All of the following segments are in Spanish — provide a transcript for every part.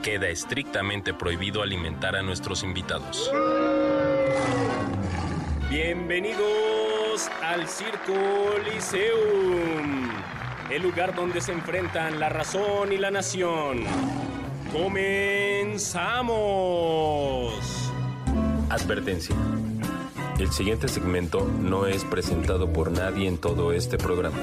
queda estrictamente prohibido alimentar a nuestros invitados. Bienvenidos al Circo Liceum, el lugar donde se enfrentan la razón y la nación. ¡Comenzamos! Advertencia. El siguiente segmento no es presentado por nadie en todo este programa.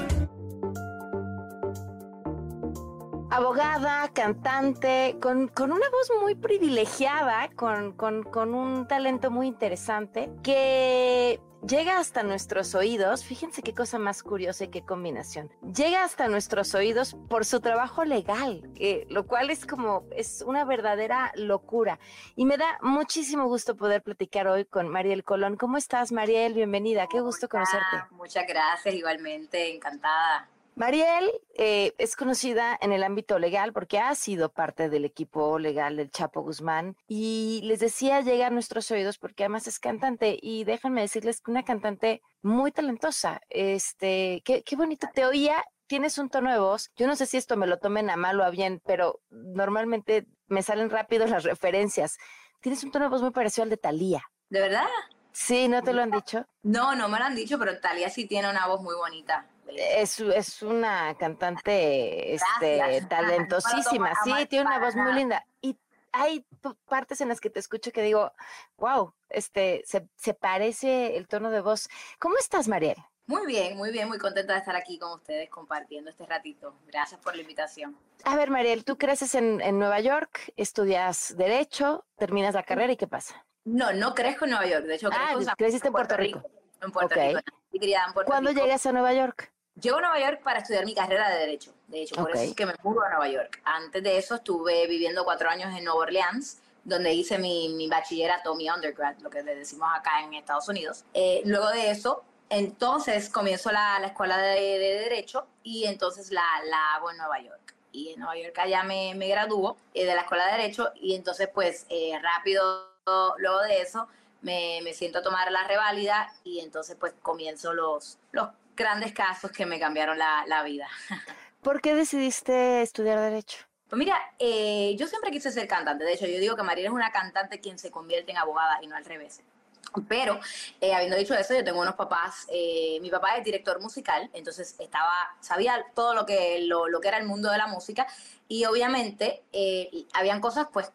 Abogada, cantante, con, con una voz muy privilegiada, con, con- con un talento muy interesante, que llega hasta nuestros oídos. Fíjense qué cosa más curiosa y qué combinación. Llega hasta nuestros oídos por su trabajo legal, eh, lo cual es como, es una verdadera locura. Y me da muchísimo gusto poder platicar hoy con Mariel Colón. ¿Cómo estás, Mariel? Bienvenida, qué gusto conocerte. Muchas gracias, igualmente, encantada. Mariel eh, es conocida en el ámbito legal porque ha sido parte del equipo legal del Chapo Guzmán y les decía llega a nuestros oídos porque además es cantante y déjenme decirles que una cantante muy talentosa. Este, qué, qué bonito te oía. Tienes un tono de voz. Yo no sé si esto me lo tomen a mal o a bien, pero normalmente me salen rápido las referencias. Tienes un tono de voz muy parecido al de Thalía. ¿De verdad? Sí, ¿no te lo han dicho? No, no me lo han dicho, pero Talía sí tiene una voz muy bonita. Es, es una cantante este, talentosísima, sí, tiene una voz muy linda. Y hay partes en las que te escucho que digo, wow, este, se, se parece el tono de voz. ¿Cómo estás, Mariel? Muy bien, muy bien, muy contenta de estar aquí con ustedes compartiendo este ratito. Gracias por la invitación. A ver, Mariel, tú creces en, en Nueva York, estudias Derecho, terminas la carrera y ¿qué pasa? No, no crezco en Nueva York, de hecho Ah, crezco en creciste en Puerto Rico. En Puerto. Rico, en Puerto ¿Cuándo Rico. llegas a Nueva York? Llego a Nueva York para estudiar mi carrera de Derecho. De hecho, por eso es que me mudo a Nueva York. Antes de eso estuve viviendo cuatro años en Nueva Orleans, donde hice mi, mi bachillerato, mi undergrad, lo que le decimos acá en Estados Unidos. Eh, luego de eso, entonces comienzo la, la escuela de, de Derecho y entonces la, la hago en Nueva York. Y en Nueva York allá me, me graduó eh, de la escuela de Derecho y entonces pues eh, rápido luego de eso me, me siento a tomar la reválida y entonces pues comienzo los, los grandes casos que me cambiaron la, la vida. ¿Por qué decidiste estudiar Derecho? Pues mira, eh, yo siempre quise ser cantante. De hecho, yo digo que Mariela es una cantante quien se convierte en abogada y no al revés. Pero, eh, habiendo dicho eso, yo tengo unos papás, eh, mi papá es director musical, entonces estaba, sabía todo lo que, lo, lo que era el mundo de la música y obviamente eh, habían cosas, pues,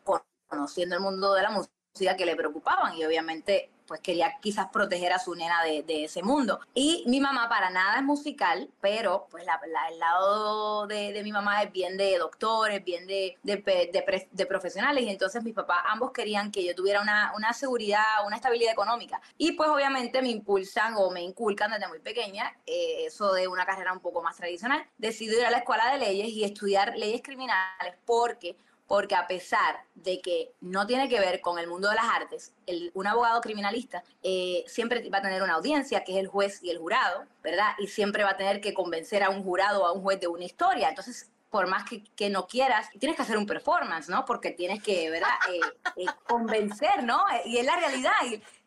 conociendo el mundo de la música que le preocupaban y obviamente pues quería quizás proteger a su nena de, ese mundo. Y mi mamá para nada es musical, pero pues la- la- el lado de, mi mamá es bien de doctores, bien de, de, profesionales, y entonces mis papás ambos querían que yo tuviera una, una seguridad, una estabilidad económica. Y pues obviamente me impulsan o me inculcan desde muy pequeña eh, eso de una carrera un poco más tradicional. Decido ir a la escuela de leyes y estudiar leyes criminales porque porque a pesar de que no tiene que ver con el mundo de las artes, el- un abogado criminalista eh, siempre va a tener una audiencia, que es el juez y el jurado, ¿verdad? Y siempre va a tener que convencer a un jurado o a un juez de una historia. Entonces, por más que, que no quieras, tienes que hacer un performance, ¿no? Porque tienes que, ¿verdad? Eh, eh, convencer, ¿no? Y es la realidad.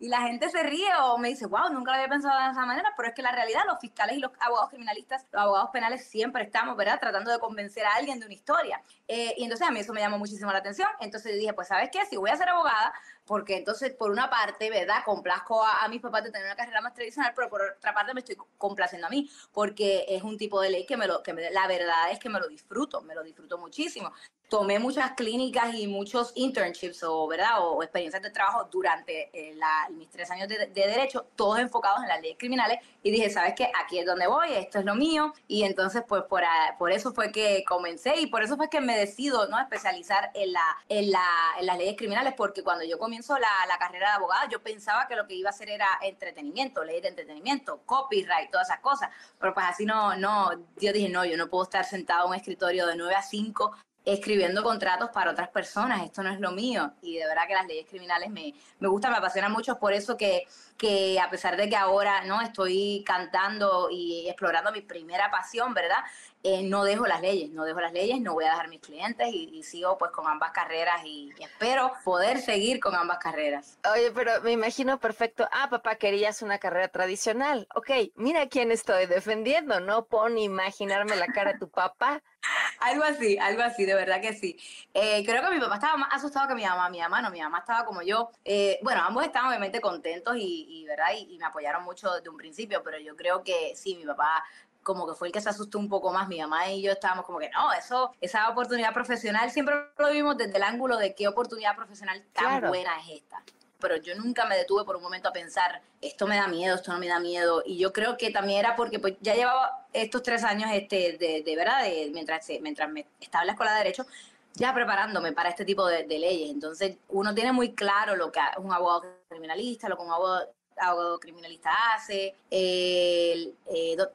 Y la gente se ríe o me dice, wow, nunca lo había pensado de esa manera, pero es que la realidad, los fiscales y los abogados criminalistas, los abogados penales siempre estamos, ¿verdad? Tratando de convencer a alguien de una historia. Eh, y entonces a mí eso me llamó muchísimo la atención. Entonces dije, pues, ¿sabes qué? Si voy a ser abogada, porque entonces, por una parte, ¿verdad? Complazco a, a mis papás de tener una carrera más tradicional, pero por otra parte me estoy complaciendo a mí, porque es un tipo de ley que me lo, que me- la verdad es que me lo disfruto, me lo disfruto muchísimo. Tomé muchas clínicas y muchos internships o, ¿verdad? o, experiencias de trabajo durante eh, mis tres años de, de derecho, todos enfocados en las leyes criminales, y dije, ¿sabes qué? Aquí es donde voy, esto es lo mío, y entonces, pues, por, por eso fue que comencé, y por eso fue que me decido, ¿no? Especializar en, la, en, la, en las leyes criminales, porque cuando yo comienzo la, la carrera de abogada, yo pensaba que lo que iba a hacer era entretenimiento, leyes de entretenimiento, copyright, todas esas cosas, pero pues así no, no, yo dije, no, yo no puedo estar sentado en un escritorio de 9 a 5 escribiendo contratos para otras personas, esto no es lo mío. Y de verdad que las leyes criminales me, me gustan, me apasionan mucho, por eso que, que a pesar de que ahora no estoy cantando y explorando mi primera pasión, ¿verdad? Eh, no dejo las leyes, no dejo las leyes, no voy a dejar mis clientes y, sigo pues con ambas carreras y, espero poder seguir con ambas carreras. Oye, pero me imagino perfecto. Ah, papá, querías una carrera tradicional. Ok, mira quién estoy defendiendo, no pon imaginarme la cara de tu papá. algo así, algo así, de verdad que sí. Eh, creo que mi papá estaba más asustado que mi mamá, mi mamá no, mi mamá estaba como yo. Eh, bueno, ambos estaban obviamente contentos y, ¿verdad? y me apoyaron mucho desde un principio, pero yo creo que sí, mi papá como que fue el que se asustó un poco más. Mi mamá y yo estábamos como que no, eso, esa oportunidad profesional siempre lo vimos desde el ángulo de qué oportunidad profesional tan buena es esta. Pero yo nunca me detuve por un momento a pensar, esto me da miedo, esto no me da miedo. Y yo creo que también era porque pues, ya llevaba estos tres años este, de, de verdad, de, mientras, mientras me estaba en la escuela de Derecho, ya preparándome para este tipo de, de, leyes. Entonces, uno tiene muy claro lo que un abogado criminalista, lo que un abogado abogado criminalista hace, eh,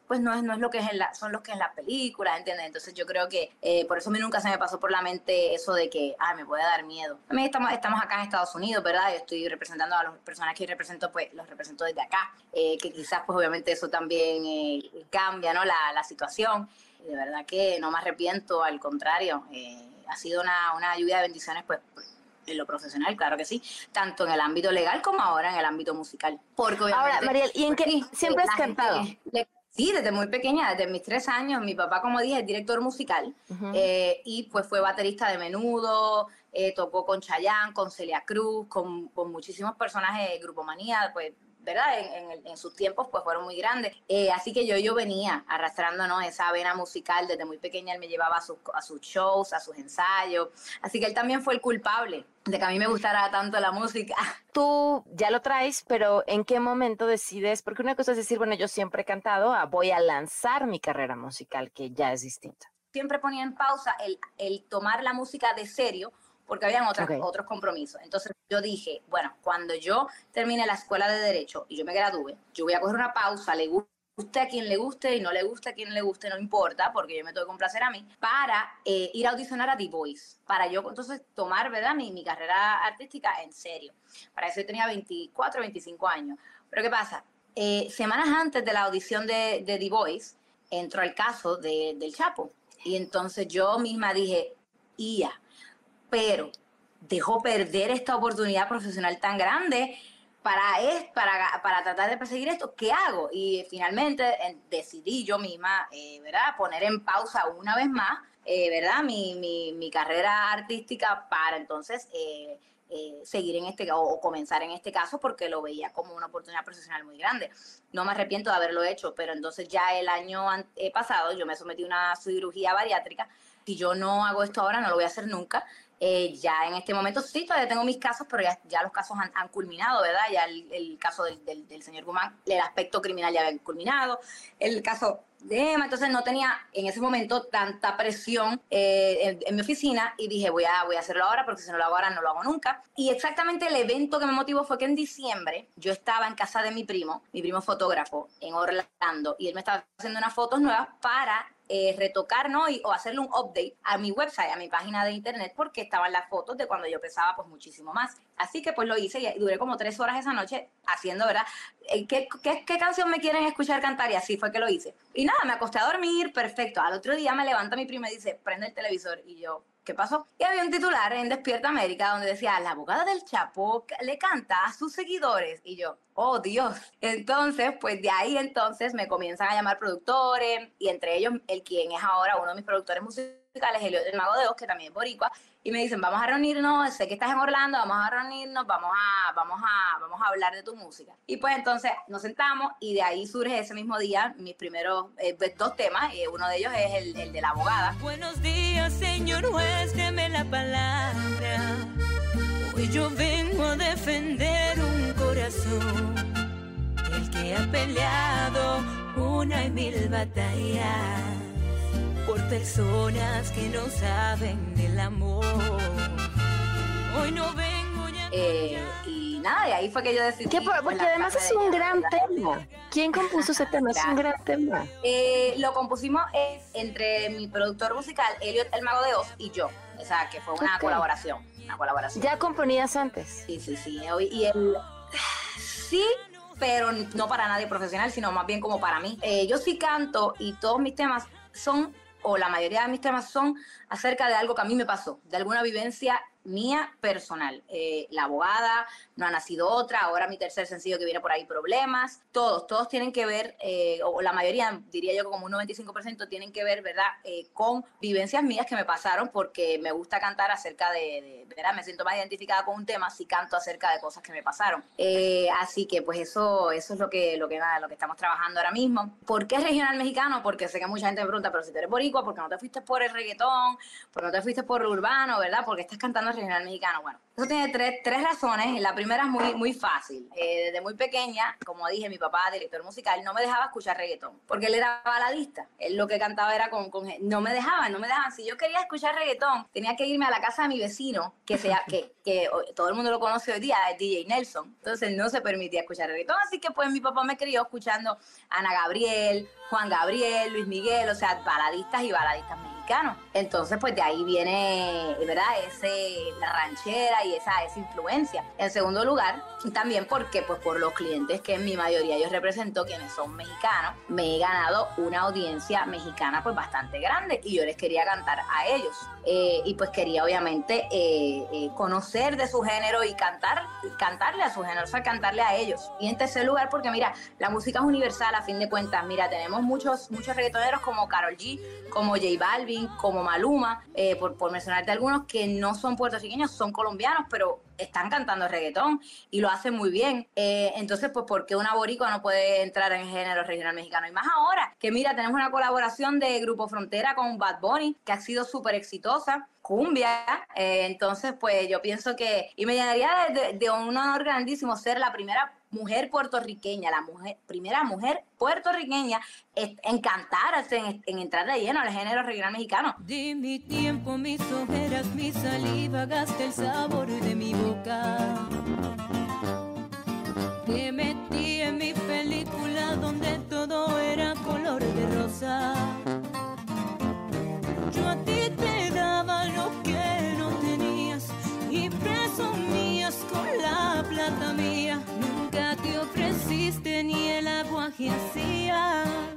pues no es, no es lo que es en la, son los que es la película, ¿entiendes? Entonces yo creo que eh, por eso a mí nunca se me pasó por la mente eso de que, ah, me puede dar miedo. A mí estamos, estamos acá en Estados Unidos, ¿verdad? Yo estoy representando a las personas que represento, pues los represento desde acá, eh, que quizás pues obviamente eso también cambia, ¿no? La, la situación. De verdad que no me arrepiento, al contrario, ha sido una, una lluvia de bendiciones, pues en lo profesional, claro que sí, tanto en el ámbito legal como ahora en el ámbito musical. Porque ahora, Mariel, ¿y en qué siempre has cantado? sí, desde muy pequeña, desde mis tres años, mi papá, como dije, es director musical eh, y pues fue baterista de menudo, eh, tocó con Chayanne, con Celia Cruz, con, con muchísimos personajes de Grupo Manía, pues ¿verdad? En, sus tiempos pues fueron muy grandes. Eh, así que yo, yo venía arrastrándonos esa vena musical desde muy pequeña, él me llevaba a sus, a sus shows, a sus ensayos. Así que él también fue el culpable de que a mí me gustara tanto la música. Tú ya lo traes, pero ¿en qué momento decides? Porque una cosa es decir, bueno, yo siempre he cantado, ah, voy a lanzar mi carrera musical, que ya es distinta. Siempre ponía en pausa el, el tomar la música de serio porque habían otros, otros compromisos. Entonces yo dije, bueno, cuando yo termine la escuela de Derecho y yo me gradúe, yo voy a coger una pausa, le guste a quien le guste y no le guste a quien le guste, no importa, porque yo me tengo que complacer a mí, para eh, ir a audicionar a The Voice, para yo entonces tomar, ¿verdad?, mi, mi carrera artística en serio. Para eso yo tenía 24, 25 años. Pero ¿qué pasa? Eh, semanas antes de la audición de, de The Voice, entró el caso de, del Chapo. Y entonces yo misma dije, IA, pero dejó perder esta oportunidad profesional tan grande para, es, para, para tratar de perseguir esto, ¿qué hago? Y finalmente decidí yo misma, eh, ¿verdad?, poner en pausa una vez más, eh, ¿verdad?, mi, mi, mi, carrera artística para entonces eh, seguir en este, o, o, comenzar en este caso, porque lo veía como una oportunidad profesional muy grande. No me arrepiento de haberlo hecho, pero entonces ya el año pasado yo me sometí a una cirugía bariátrica. Si yo no hago esto ahora, no lo voy a hacer nunca. Eh, ya en este momento sí, todavía tengo mis casos, pero ya, los casos han, culminado, ¿verdad? Ya el, caso del, del, señor Guzmán, el aspecto criminal ya había culminado, el caso entonces no tenía en ese momento tanta presión eh, en, mi oficina y dije voy a, voy a hacerlo ahora porque si no lo hago ahora no lo hago nunca. Y exactamente el evento que me motivó fue que en diciembre yo estaba en casa de mi primo, mi primo fotógrafo en Orlando, y él me estaba haciendo unas fotos nuevas para eh, retocar, ¿no? Y, o hacerle un update a mi website, a mi página de internet, porque estaban las fotos de cuando yo pesaba pues muchísimo más. Así que pues lo hice y duré como tres horas esa noche haciendo, ¿verdad? Eh, ¿Qué, qué, qué canción me quieren escuchar cantar? Y así fue que lo hice. Y nada, me acosté a dormir, perfecto. Al otro día me levanta mi prima y dice, prende el televisor. Y yo, ¿qué pasó? Y había un titular en Despierta América donde decía, la abogada del Chapo le canta a sus seguidores. Y yo, oh Dios. Entonces, pues de ahí entonces me comienzan a llamar productores y entre ellos el quien es ahora uno de mis productores musicales, el, el Mago de Oz, que también es boricua, y me dicen, vamos a reunirnos, sé que estás en Orlando, vamos a reunirnos, vamos a, vamos a, vamos a hablar de tu música. Y pues entonces nos sentamos y de ahí surge ese mismo día mis primeros eh, pues, dos temas, y uno de ellos es el, el, de la abogada. Buenos días, señor juez, deme la palabra. Hoy yo vengo a defender un corazón, el que ha peleado una y mil batallas por personas que no saben del amor. Hoy no vengo ya. Eh, y nada, y ahí fue que yo decidí. porque además es un gran tema. ¿Quién compuso ese tema? Es un gran tema. Eh, lo compusimos eh, entre mi productor musical, Elliot El Mago de Oz, y yo. O sea, que fue una colaboración. Una colaboración. ¿Ya componías antes? Sí, sí, sí. Y él, sí, pero no para nadie profesional, sino más bien como para mí. Eh, yo sí canto y todos mis temas son, o la mayoría de mis temas son acerca de algo que a mí me pasó, de alguna vivencia mía personal. Eh, la abogada, no ha nacido otra, ahora mi tercer sencillo que viene por ahí, problemas, todos, todos tienen que ver, eh, o la mayoría, diría yo como un 95% tienen que ver, ¿verdad?, Eh, con vivencias mías que me pasaron porque me gusta cantar acerca de, de- ¿verdad?, me siento más identificada con un tema si canto acerca de cosas que me pasaron. Eh, así que pues eso, eso es lo que, lo que, nada, lo que estamos trabajando ahora mismo. ¿Por qué regional mexicano? Porque sé que mucha gente me pregunta, pero si tú eres boricua, ¿por qué no te fuiste por el reggaetón? ¿Por qué no te fuiste por lo urbano, verdad? Porque estás cantando regional mexicano. Bueno, eso tiene tres, tres razones. La primera es muy, muy fácil. Eh, desde muy pequeña, como dije, mi papá, director musical, no me dejaba escuchar reggaetón, porque él era baladista. Él lo que cantaba era con, con no me dejaban, no me dejaban. Si yo quería escuchar reggaetón, tenía que irme a la casa de mi vecino, que, sea, que, que todo el mundo lo conoce hoy día, es DJ Nelson. Entonces no se permitía escuchar reggaetón, así que pues mi papá me crió escuchando Ana Gabriel, Juan Gabriel, Luis Miguel, o sea, baladistas y baladistas mexicanos. Entonces, pues de ahí viene, ¿verdad? Ese, ranchera y esa, esa influencia. En segundo lugar, también porque, pues por los clientes que en mi mayoría yo represento, quienes son mexicanos, me he ganado una audiencia mexicana pues bastante grande y yo les quería cantar a ellos. Eh, y pues quería obviamente eh, eh, conocer de su género y cantar, cantarle a su género, o sea, cantarle a ellos. Y en tercer lugar, porque mira, la música es universal a fin de cuentas. Mira, tenemos muchos, muchos reggaetoneros como Carol G, como J Balvin, como Maluma, eh, por, por mencionarte algunos que no son puertorriqueños, son colombianos, pero están cantando reggaetón y lo hacen muy bien. Eh, entonces, pues, ¿por qué una boricua no puede entrar en el género regional mexicano? Y más ahora, que mira, tenemos una colaboración de Grupo Frontera con Bad Bunny, que ha sido súper exitosa, cumbia. Eh, entonces, pues, yo pienso que, y me llenaría de, un honor grandísimo ser la primera mujer puertorriqueña, la mujer, primera mujer puertorriqueña en cantar, en, en entrar de lleno al género regional mexicano. Di mi tiempo, mis ojeras, mi saliva, gasté el sabor de mi boca. Te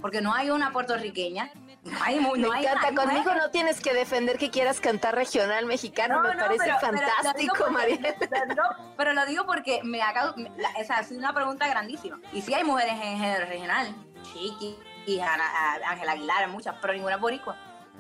Porque no hay una puertorriqueña, no hay, no Me hay encanta, conmigo no tienes que defender que quieras cantar regional mexicano, me parece pero- pero fantástico, Mariel. no, pero lo digo porque me acabo, esa es una pregunta grandísima. Y sí hay mujeres en género regional, Chiqui Ángela Aguilar, muchas, pero ninguna boricua.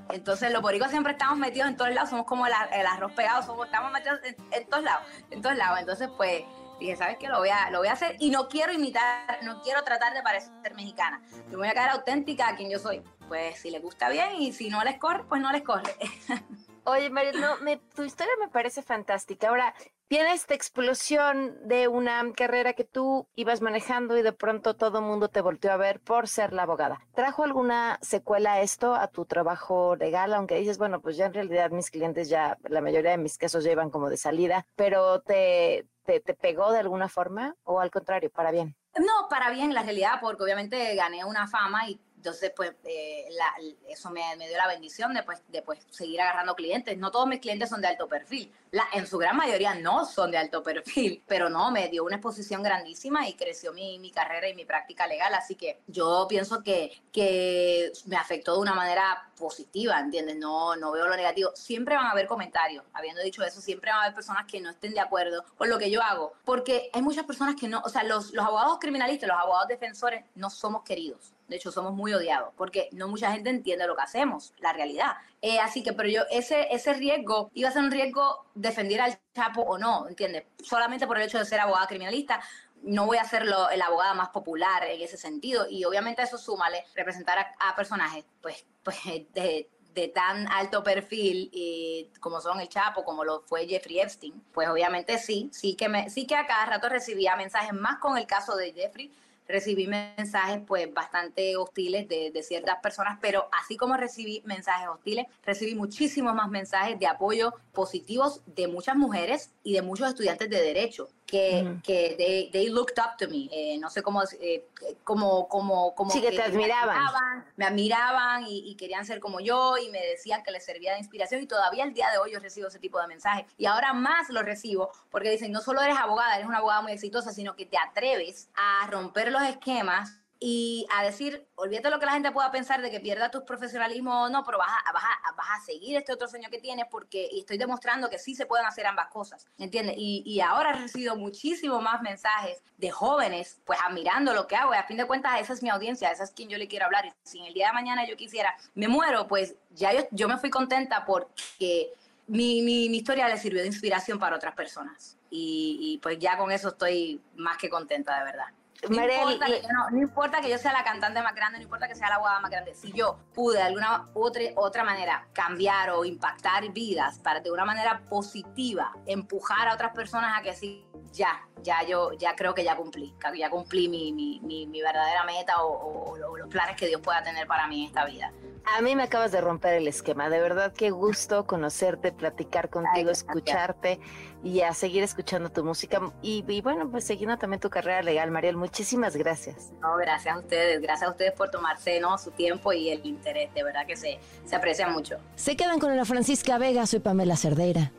Entonces los boricuas siempre estamos metidos en todos lados, somos como el, el arroz pegado, somos, estamos metidos en, en todos lados, en todos lados. Entonces pues dije, ¿sabes qué? Lo voy, a, lo voy a hacer y no quiero imitar, no quiero tratar de parecer mexicana. Yo voy a quedar auténtica a quien yo soy. Pues si les gusta bien y si no les corre, pues no les corre. Oye, Mariel, no, me- tu historia me parece fantástica. Ahora, viene esta explosión de una carrera que tú ibas manejando y de pronto todo el mundo te volteó a ver por ser la abogada. ¿Trajo alguna secuela esto a tu trabajo legal? Aunque dices, bueno, pues ya en realidad mis clientes ya, la mayoría de mis casos llevan como de salida, pero ¿te, te, te pegó de alguna forma o al contrario, para bien? No, para bien, la realidad, porque obviamente gané una fama y entonces pues eh, la- eso me, me dio la bendición de pues, de pues seguir agarrando clientes. No todos mis clientes son de alto perfil, la, en su gran mayoría no son de alto perfil, pero no, me dio una exposición grandísima y creció mi, mi carrera y mi práctica legal, así que yo pienso que, que me afectó de una manera positiva, ¿entiendes? No, no veo lo negativo. Siempre van a haber comentarios, habiendo dicho eso, siempre van a haber personas que no estén de acuerdo con lo que yo hago, porque hay muchas personas que no, o sea, los, los abogados criminalistas, los abogados defensores no somos queridos. De hecho, somos muy odiados porque no mucha gente entiende lo que hacemos, la realidad. Eh, así que, pero yo, ese, ese riesgo iba a ser un riesgo defender al Chapo o no, ¿entiendes? Solamente por el hecho de ser abogada criminalista, no voy a ser lo- la abogada más popular en ese sentido. Y obviamente eso súmale representar a, a personajes, pues, pues de, de tan alto perfil y como son el Chapo, como lo fue Jeffrey Epstein, pues obviamente sí, sí que, me, sí que a cada rato recibía mensajes, más con el caso de Jeffrey, recibí mensajes pues bastante hostiles de, de ciertas personas, pero así como recibí mensajes hostiles, recibí muchísimos más mensajes de apoyo positivos de muchas mujeres y de muchos estudiantes de derecho que, que they, they, looked up to me. Eh, no sé cómo, eh, como, como, como sí, que, te admiraban. Me admiraban, me admiraban y, y, querían ser como yo y me decían que les servía de inspiración y todavía el día de hoy yo recibo ese tipo de mensajes. Y ahora más lo recibo porque dicen, no solo eres abogada, eres una abogada muy exitosa, sino que te atreves a romper los esquemas y a decir, olvídate lo que la gente pueda pensar de que pierda tu profesionalismo o no, pero vas a, vas, a, vas a seguir este otro sueño que tienes porque y estoy demostrando que sí se pueden hacer ambas cosas, ¿entiendes? Y, y ahora he recibido muchísimo más mensajes de jóvenes, pues admirando lo que hago y a fin de cuentas esa es mi audiencia, esa es quien yo le quiero hablar. Y si en el día de mañana yo quisiera, me muero, pues ya yo, yo me fui contenta porque mi, mi, mi historia le sirvió de inspiración para otras personas. Y, y pues ya con eso estoy más que contenta, de verdad. No, importa que yo no, no, importa que yo sea la cantante más grande, no importa que sea la abogada más grande. Si yo pude de alguna otra, otra manera cambiar o impactar vidas para de una manera positiva, empujar a otras personas a que sí, ya, ya yo ya creo que ya cumplí, ya cumplí mi, mi, mi, mi verdadera meta o, o, o, los planes que Dios pueda tener para mí en esta vida. A mí me acabas de romper el esquema, de verdad qué gusto conocerte, platicar contigo, Ay, escucharte y a seguir escuchando tu música y, y, bueno, pues siguiendo también tu carrera legal, Mariel, muchísimas gracias. No, gracias a ustedes, gracias a ustedes por tomarse ¿no? su tiempo y el interés, de verdad que se, se aprecia mucho. Se quedan con Ana Francisca Vega, soy Pamela Cerdeira.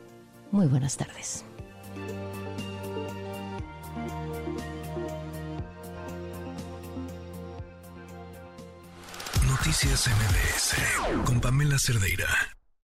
Muy buenas tardes. Noticias MBS con Pamela Cerdeira.